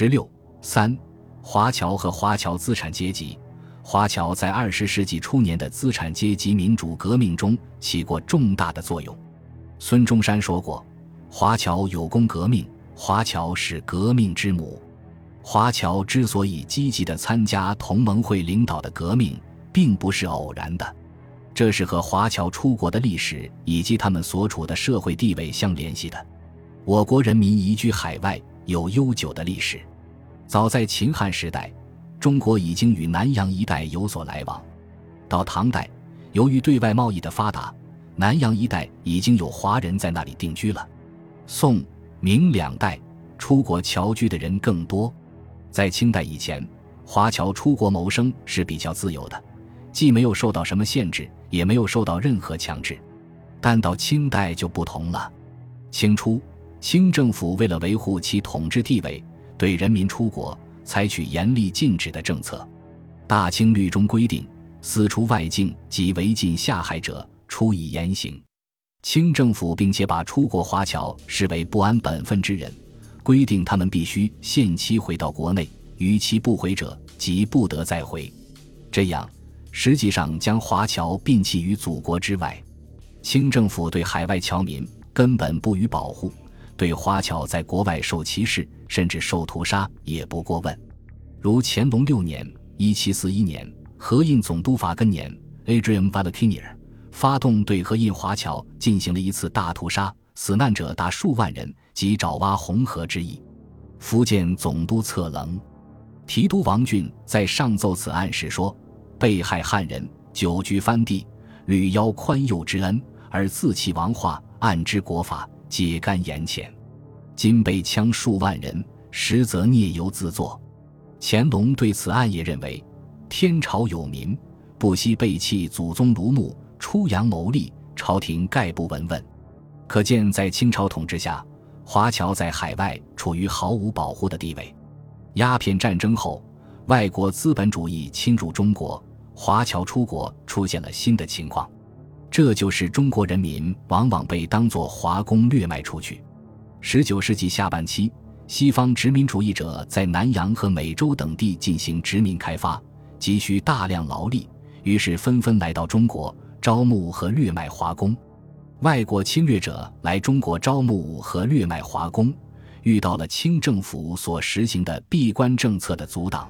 十六三，华侨和华侨资产阶级。华侨在二十世纪初年的资产阶级民主革命中起过重大的作用。孙中山说过：“华侨有功革命，华侨是革命之母。”华侨之所以积极地参加同盟会领导的革命，并不是偶然的，这是和华侨出国的历史以及他们所处的社会地位相联系的。我国人民移居海外有悠久的历史，早在秦汉时代，中国已经与南洋一带有所来往。到唐代，由于对外贸易的发达，南洋一带已经有华人在那里定居了。宋、明两代，出国侨居的人更多。在清代以前，华侨出国谋生是比较自由的，既没有受到什么限制，也没有受到任何强制。但到清代就不同了。清初，清政府为了维护其统治地位，对人民出国采取严厉禁止的政策。大清律中规定，私出外境及违禁下海者，处以严刑。清政府并且把出国华侨视为不安本分之人。规定他们必须限期回到国内，逾期不回者即不得再回。这样，实际上将华侨摒弃于祖国之外。清政府对海外侨民根本不予保护，对华侨在国外受歧视甚至受屠杀也不过问。如乾隆六年（一七四一年），河印总督法根年 （Adrian Valentinier） 发动对河印华侨进行了一次大屠杀。死难者达数万人，即爪哇红河之役。福建总督策棱、提督王俊在上奏此案时说：“被害汉人久居藩地，屡邀宽宥之恩，而自弃王化，按之国法，皆甘严谴。今被枪数万人，实则孽由自作。”乾隆对此案也认为：“天朝有民，不惜背弃祖宗庐墓，出洋谋利，朝廷概不闻问。”可见，在清朝统治下，华侨在海外处于毫无保护的地位。鸦片战争后，外国资本主义侵入中国，华侨出国出现了新的情况。这就是中国人民往往被当作华工掠卖出去。十九世纪下半期，西方殖民主义者在南洋和美洲等地进行殖民开发，急需大量劳力，于是纷纷来到中国招募和掠卖华工。外国侵略者来中国招募和掠卖华工，遇到了清政府所实行的闭关政策的阻挡。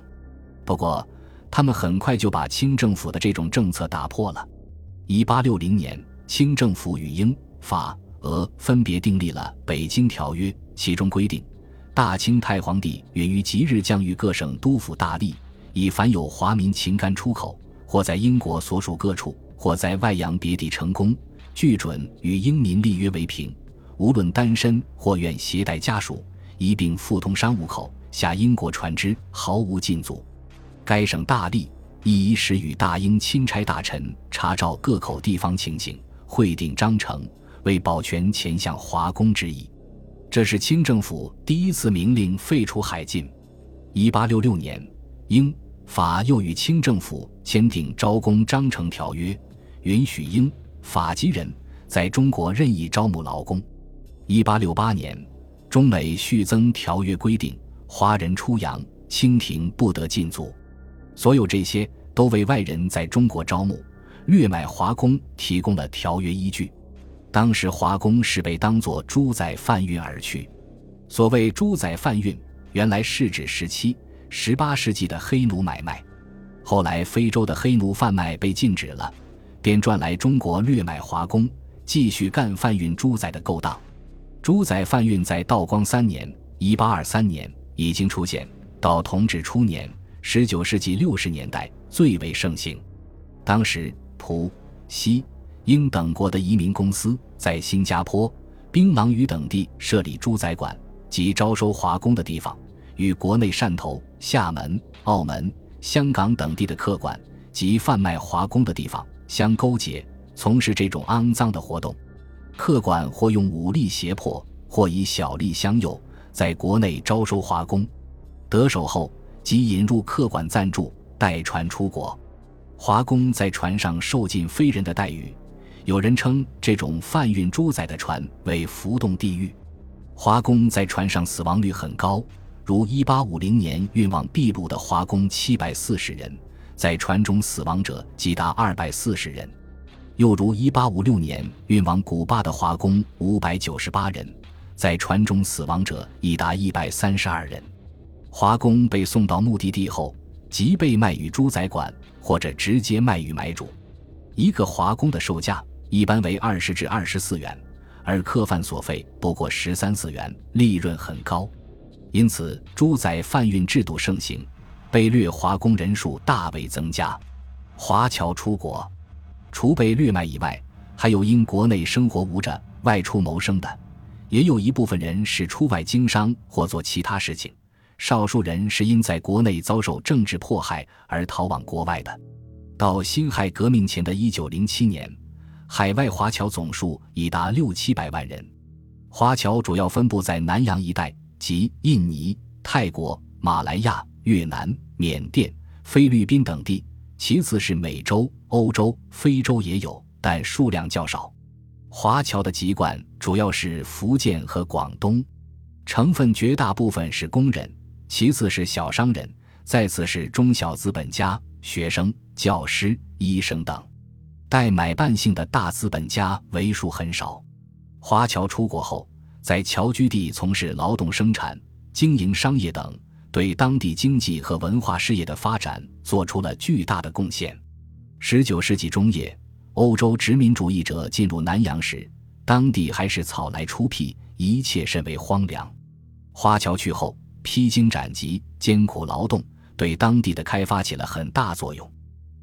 不过，他们很快就把清政府的这种政策打破了。一八六零年，清政府与英、法、俄分别订立了《北京条约》，其中规定，大清太皇帝允于即日降于各省督府大吏，以凡有华民情干出口，或在英国所属各处，或在外洋别地成功。俱准与英民立约为凭，无论单身或愿携带家属，一并互通商务口，下英国船只，毫无禁阻。该省大吏一时与大英钦差大臣查照各口地方情形，会定章程，为保全前向华工之意。这是清政府第一次明令废除海禁。一八六六年，英法又与清政府签订招工章程条约，允许英。法籍人在中国任意招募劳工。一八六八年，中美续增条约规定，华人出洋，清廷不得禁足。所有这些都为外人在中国招募、掠买华工提供了条约依据。当时华工是被当作猪仔贩运而去。所谓猪仔贩运，原来是指十七、十八世纪的黑奴买卖。后来非洲的黑奴贩卖被禁止了。便转来中国掠买华工，继续干贩运猪仔的勾当。猪仔贩运在道光三年（一八二三年）已经出现，到同治初年（十九世纪六十年代）最为盛行。当时，葡、西、英等国的移民公司在新加坡、槟榔屿等地设立猪仔馆及招收华工的地方，与国内汕头、厦门、澳门、香港等地的客馆及贩卖华工的地方。相勾结，从事这种肮脏的活动，客馆或用武力胁迫，或以小利相诱，在国内招收华工，得手后即引入客馆暂住，带船出国。华工在船上受尽非人的待遇，有人称这种贩运猪仔的船为“浮动地狱”。华工在船上死亡率很高，如1850年运往秘鲁的华工740人，在船中死亡者即达240人；又如1856年运往古巴的华工598人，在船中死亡者已达132人。华工被送到目的地后，即被卖与猪仔馆，或者直接卖与买主。一个华工的售价一般为二十至二十四元，而客贩所费不过十三四元，利润很高。因此，猪仔贩运制度盛行，被掠华工人数大为增加。华侨出国，除被掠卖以外，还有因国内生活无着外出谋生的，也有一部分人是出外经商或做其他事情。少数人是因在国内遭受政治迫害而逃往国外的。到辛亥革命前的一九零七年，海外华侨总数已达六七百万人。华侨主要分布在南洋一带，即印尼、泰国、马来亚、越南、缅甸、菲律宾等地；其次是美洲、欧洲、非洲也有，但数量较少。华侨的籍贯主要是福建和广东，成分绝大部分是工人。其次是小商人，再次是中小资本家、学生、教师、医生等，代买办性的大资本家为数很少。华侨出国后，在侨居地从事劳动生产、经营商业等，对当地经济和文化事业的发展做出了巨大的贡献。十九世纪中叶，欧洲殖民主义者进入南洋时，当地还是草莱出辟，一切甚为荒凉。华侨去后。披荆斩棘、艰苦劳动，对当地的开发起了很大作用。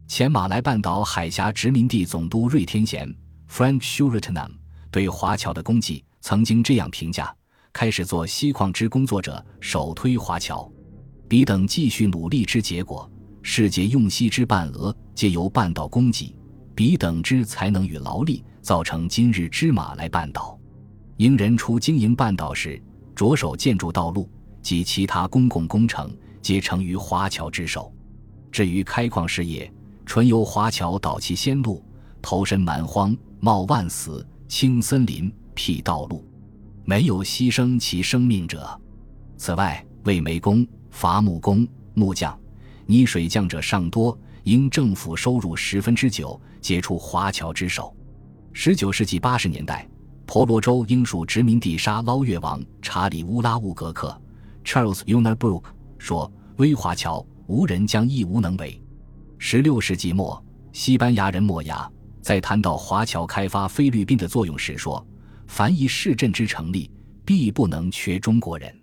前马来半岛海峡殖民地总督瑞天贤 （Frank s h u r i t a n a m 对华侨的功绩曾经这样评价：开始做锡矿之工作者，首推华侨；彼等继续努力之结果，世界用锡之半额皆由半岛供给。彼等之才能与劳力，造成今日之马来半岛。英人初经营半岛时，着手建筑道路。及其他公共工程皆成于华侨之手。至于开矿事业，纯由华侨导其先路，投身蛮荒，冒万死，清森林，辟道路，没有牺牲其生命者。此外，为煤工、伐木工、木匠、泥水匠者尚多，因政府收入十分之九皆出华侨之手。十九世纪八十年代，婆罗洲英属殖民地沙捞越王查理乌拉乌格克。Charles Unabrook 说：“威华侨无人将亦无能为。”十六世纪末，西班牙人莫亚在谈到华侨开发菲律宾的作用时说：“凡一市镇之成立，必不能缺中国人。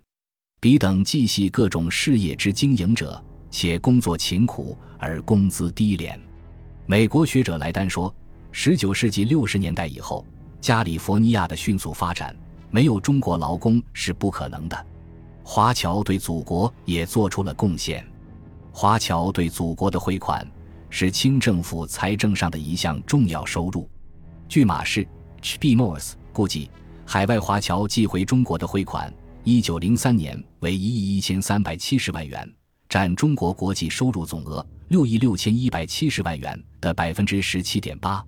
彼等既系各种事业之经营者，且工作勤苦而工资低廉。”美国学者莱丹说：“十九世纪六十年代以后，加利福尼亚的迅速发展，没有中国劳工是不可能的。”华侨对祖国也做出了贡献。华侨对祖国的汇款是清政府财政上的一项重要收入。据马氏 （H.B. Morse） 估计，海外华侨寄回中国的汇款，一九零三年为一亿一千三百七十万元，占中国国际收入总额六亿六千一百七十万元的百分之十七点八。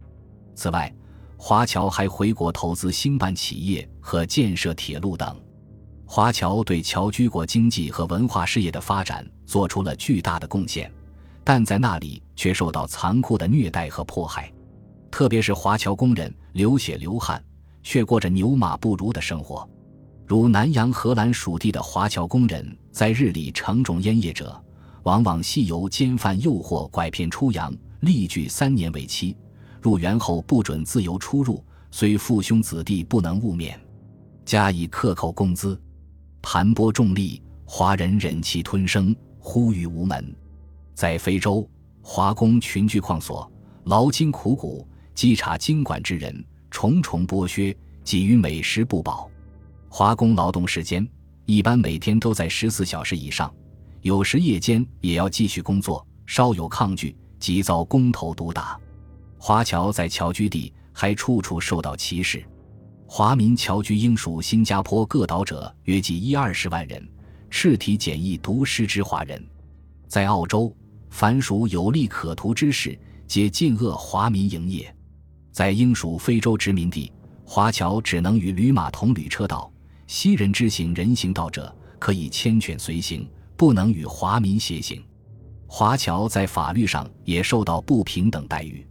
此外，华侨还回国投资兴办企业和建设铁路等。华侨对侨居国经济和文化事业的发展做出了巨大的贡献，但在那里却受到残酷的虐待和迫害，特别是华侨工人流血流汗，却过着牛马不如的生活。如南洋荷兰属地的华侨工人，在日里城种烟叶者，往往系由奸犯诱惑拐骗出洋，历具三年为期。入园后不准自由出入，虽父兄子弟不能勿免，加以克扣工资。盘剥重利，华人忍气吞声，呼吁无门。在非洲，华工群居矿所，劳筋苦骨，稽查经管之人重重剥削，给予美食不饱。华工劳动时间一般每天都在十四小时以上，有时夜间也要继续工作，稍有抗拒即遭工头毒打。华侨在侨居地还处处受到歧视。华民侨居英属新加坡各岛者约计一二十万人，赤体简易读诗之华人，在澳洲，凡属有利可图之事，皆禁遏华民营业。在英属非洲殖民地，华侨只能与驴马同旅车道，西人之行人行道者，可以牵犬随行，不能与华民偕行。华侨在法律上也受到不平等待遇。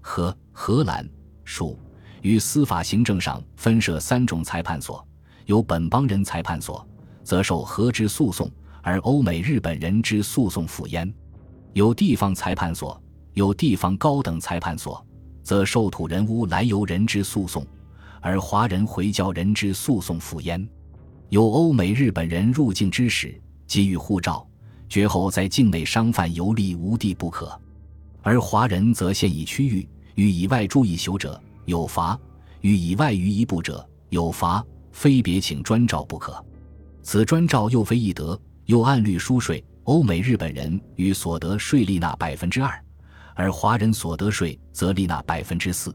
荷、荷兰、属于司法行政上分设三种裁判所，有本邦人裁判所，则受和之诉讼，而欧美日本人之诉讼附焉；有地方裁判所，有地方高等裁判所，则受土人屋来由人之诉讼，而华人回教人之诉讼附焉；有欧美日本人入境之时，给予护照，绝后在境内商贩游历无地不可。而华人则限以区域，与以外住一宿者有罚；与以外于一步者有罚，非别请专照不可。此专照又非易得，又按律输税。欧美日本人与所得税利纳百分之二，而华人所得税则利纳百分之四。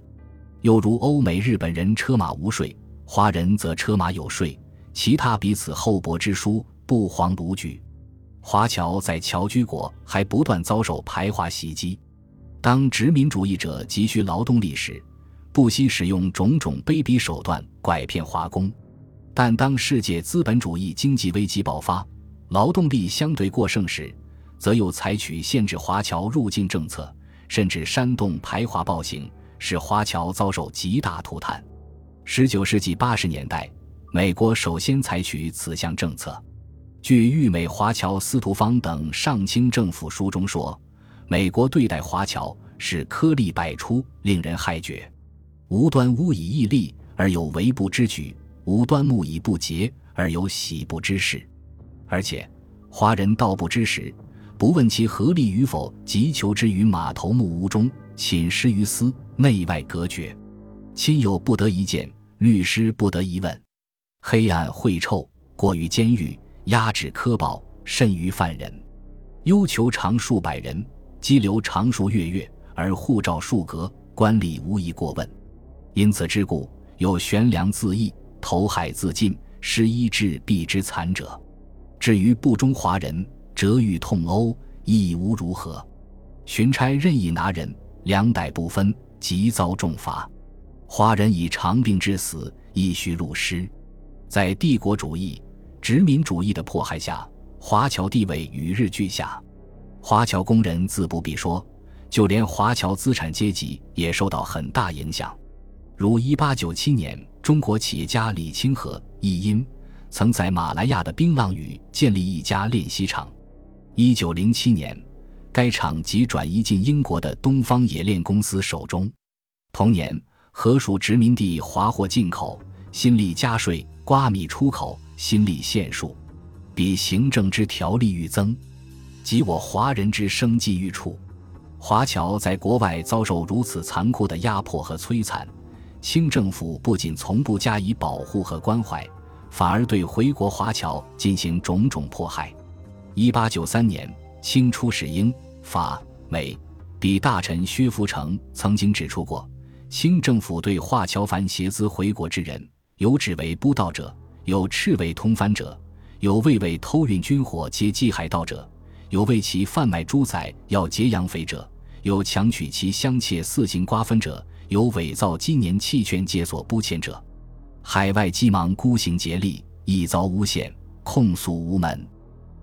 又如欧美日本人车马无税，华人则车马有税，其他彼此厚薄之殊不遑卢举。华侨在侨居国还不断遭受排华袭击。当殖民主义者急需劳动力时，不惜使用种种卑鄙手段拐骗华工；但当世界资本主义经济危机爆发，劳动力相对过剩时，则又采取限制华侨入境政策，甚至煽动排华暴行，使华侨遭受极大涂炭。十九世纪八十年代，美国首先采取此项政策。据豫美华侨司徒芳等上清政府书中说。美国对待华侨是颗粒百出，令人骇绝。无端污以义利，而有为不之举；无端目以不洁，而有喜不之事。而且，华人道不知时，不问其合力与否，即求之于马头木屋中，寝食于斯，内外隔绝。亲友不得一见，律师不得一问。黑暗秽臭，过于监狱，压制苛暴，甚于犯人。忧求长数百人。羁留长数月月，而护照数格，官吏无一过问。因此之故，有悬梁自缢、投海自尽、失医治毙之惨者。至于不忠华人，折欲痛殴，亦无如何。巡差任意拿人，两逮不分，即遭重罚。华人以长病致死，亦须入尸。在帝国主义、殖民主义的迫害下，华侨地位与日俱下。华侨工人自不必说，就连华侨资产阶级也受到很大影响。如1897年，中国企业家李清和译音曾在马来亚的槟榔屿建立一家练习场。1907年，该厂即转移进英国的东方冶炼公司手中。同年，荷属殖民地华货进口新力加税，瓜米出口新力限数，比行政之条例愈增。及我华人之生计愈处，华侨在国外遭受如此残酷的压迫和摧残，清政府不仅从不加以保护和关怀，反而对回国华侨进行种种迫害。一八九三年，清出使英、法、美、比大臣薛福成曾经指出过，清政府对华侨凡携资回国之人，有指为不道者，有赤为通番者，有畏为偷运军火皆济海盗者。有为其贩卖猪仔要劫洋匪者，有强取其乡妾四行瓜分者，有伪造今年弃权解锁不签者。海外急忙孤行竭力，亦遭诬陷，控诉无门。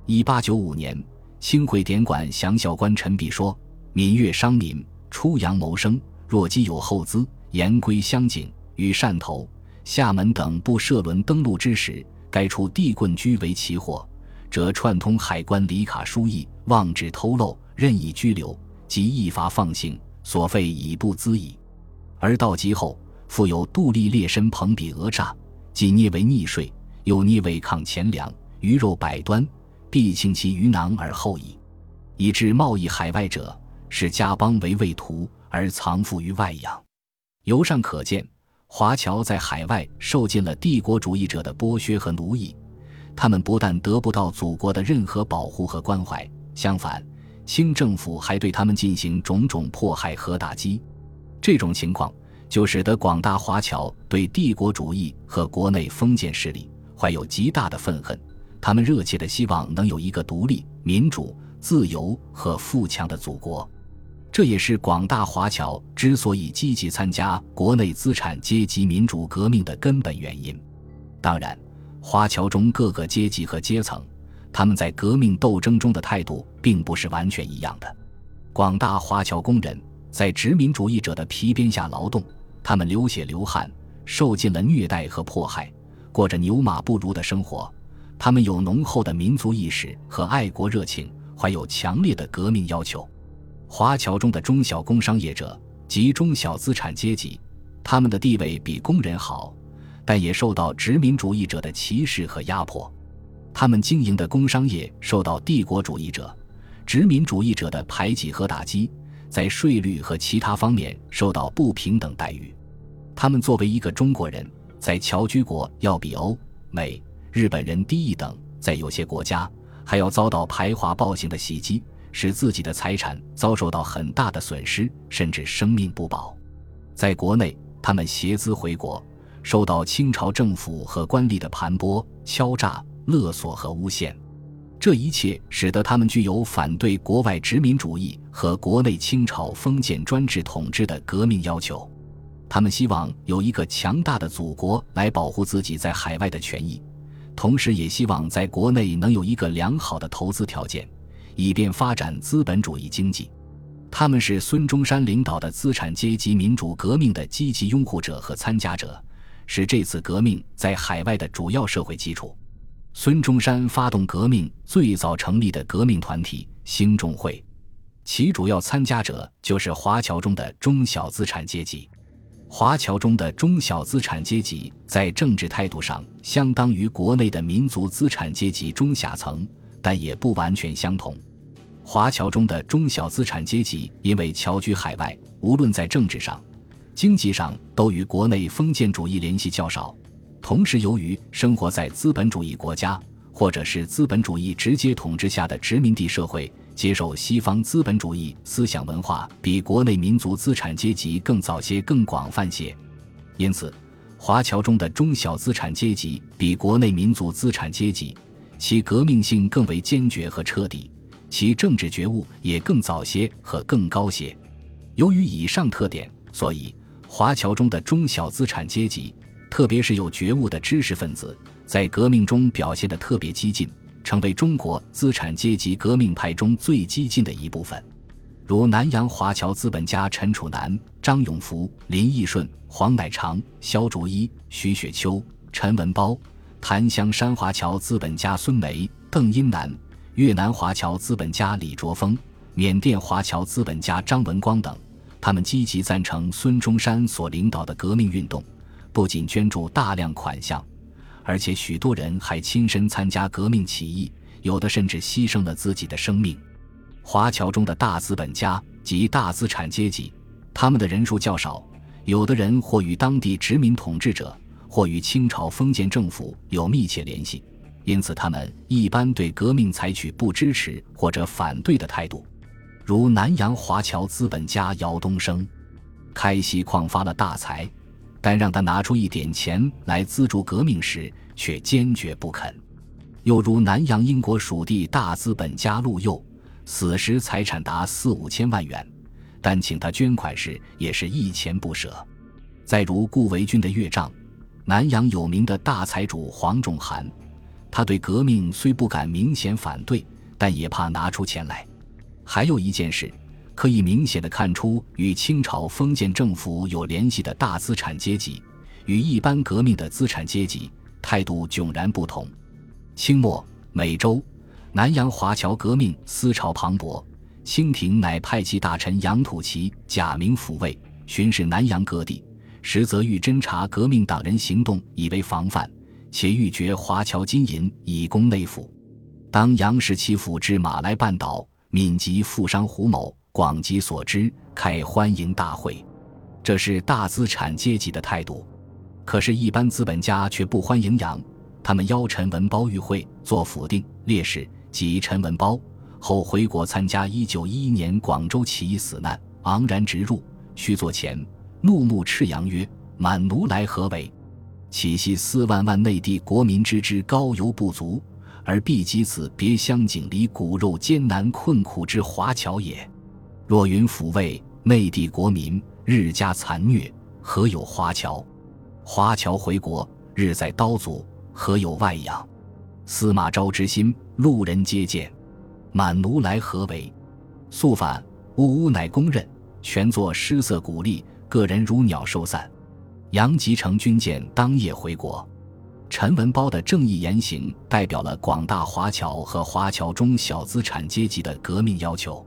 一八九五年，清会典馆详校官陈璧说：“闽粤商民出洋谋生，若积有厚资，言归乡景与汕头、厦门等不设轮登陆之时，该出地棍居为奇货。”则串通海关离卡输役，妄指偷漏，任意拘留，即一罚放行，所费已不资矣。而到籍后，复有杜立列身朋比讹诈，既逆为逆税，又逆为抗钱粮，鱼肉百端，必倾其鱼囊而后已。以致贸易海外者，视家邦为畏途，而藏富于外洋。由上可见，华侨在海外受尽了帝国主义者的剥削和奴役。他们不但得不到祖国的任何保护和关怀，相反，清政府还对他们进行种种迫害和打击。这种情况就使得广大华侨对帝国主义和国内封建势力怀有极大的愤恨。他们热切的希望能有一个独立、民主、自由和富强的祖国。这也是广大华侨之所以积极参加国内资产阶级民主革命的根本原因。当然。华侨中各个阶级和阶层，他们在革命斗争中的态度并不是完全一样的。广大华侨工人在殖民主义者的皮鞭下劳动，他们流血流汗，受尽了虐待和迫害，过着牛马不如的生活。他们有浓厚的民族意识和爱国热情，怀有强烈的革命要求。华侨中的中小工商业者及中小资产阶级，他们的地位比工人好，但也受到殖民主义者的歧视和压迫。他们经营的工商业受到帝国主义者。殖民主义者的排挤和打击，在税率和其他方面受到不平等待遇。他们作为一个中国人，在侨居国要比欧美、日本人低一等，在有些国家还要遭到排华暴行的袭击，使自己的财产遭受到很大的损失，甚至生命不保。在国内，他们携资回国，受到清朝政府和官吏的盘剥、敲诈、勒索和诬陷。这一切使得他们具有反对国外殖民主义和国内清朝封建专制统治的革命要求。他们希望有一个强大的祖国来保护自己在海外的权益，同时也希望在国内能有一个良好的投资条件，以便发展资本主义经济。他们是孙中山领导的资产阶级民主革命的积极拥护者和参加者，是这次革命在海外的主要社会基础。孙中山发动革命最早成立的革命团体兴中会，其主要参加者就是华侨中的中小资产阶级。华侨中的中小资产阶级在政治态度上相当于国内的民族资产阶级中下层，但也不完全相同。华侨中的中小资产阶级因为侨居海外，无论在政治上、经济上，都与国内封建主义联系较少。同时，由于生活在资本主义国家，或者是资本主义直接统治下的殖民地社会，接受西方资本主义思想文化比国内民族资产阶级更早些、更广泛些，因此，华侨中的中小资产阶级比国内民族资产阶级，其革命性更为坚决和彻底，其政治觉悟也更早些和更高些。由于以上特点，所以华侨中的中小资产阶级。特别是有觉悟的知识分子，在革命中表现得特别激进，成为中国资产阶级革命派中最激进的一部分。如南洋华侨资本家陈楚南、张永福、林义顺、黄乃长、萧竹一、徐雪秋、陈文苞；檀香山华侨资本家孙梅、邓英南；越南华侨资本家李卓峰；缅甸华侨资本家张文光等，他们积极赞成孙中山所领导的革命运动。不仅捐助大量款项，而且许多人还亲身参加革命起义，有的甚至牺牲了自己的生命。华侨中的大资本家及大资产阶级，他们的人数较少，有的人或与当地殖民统治者，或与清朝封建政府有密切联系，因此他们一般对革命采取不支持或者反对的态度。如南洋华侨资本家姚东升，开西矿发了大财。但让他拿出一点钱来资助革命时，却坚决不肯。又如南洋英国属地大资本家陆佑，死时财产达四五千万元，但请他捐款时也是一钱不舍。再如顾维钧的岳丈，南洋有名的大财主黄仲涵，他对革命虽不敢明显反对，但也怕拿出钱来。还有一件事。可以明显的看出，与清朝封建政府有联系的大资产阶级，与一般革命的资产阶级态度迥然不同。清末美洲南洋华侨革命思潮磅礴，清廷乃派其大臣杨土奇假名抚慰，巡视南洋各地，实则欲侦查革命党人行动，以为防范，且欲掘华侨金银以供内府。当杨氏其府至马来半岛，闽籍富商胡某。广集所知，开欢迎大会，这是大资产阶级的态度。可是，一般资本家却不欢迎杨。他们邀陈文包与会，做府定烈士及陈文包后回国参加一九一一年广州起义死难，昂然直入，须座前怒目斥杨曰：“满奴来何为？岂系四万万内地国民之之高犹不足，而必及此别乡井里骨肉艰难困苦之华侨也？”若云抚慰内地国民日加残虐，何有华侨？华侨回国日在刀俎何有外养？司马昭之心，路人皆见。满奴来何为？速反！呜呜，乃公认。全作失色鼓励，个人如鸟兽散。杨吉成军舰当夜回国。陈文褒的正义言行，代表了广大华侨和华侨中小资产阶级的革命要求。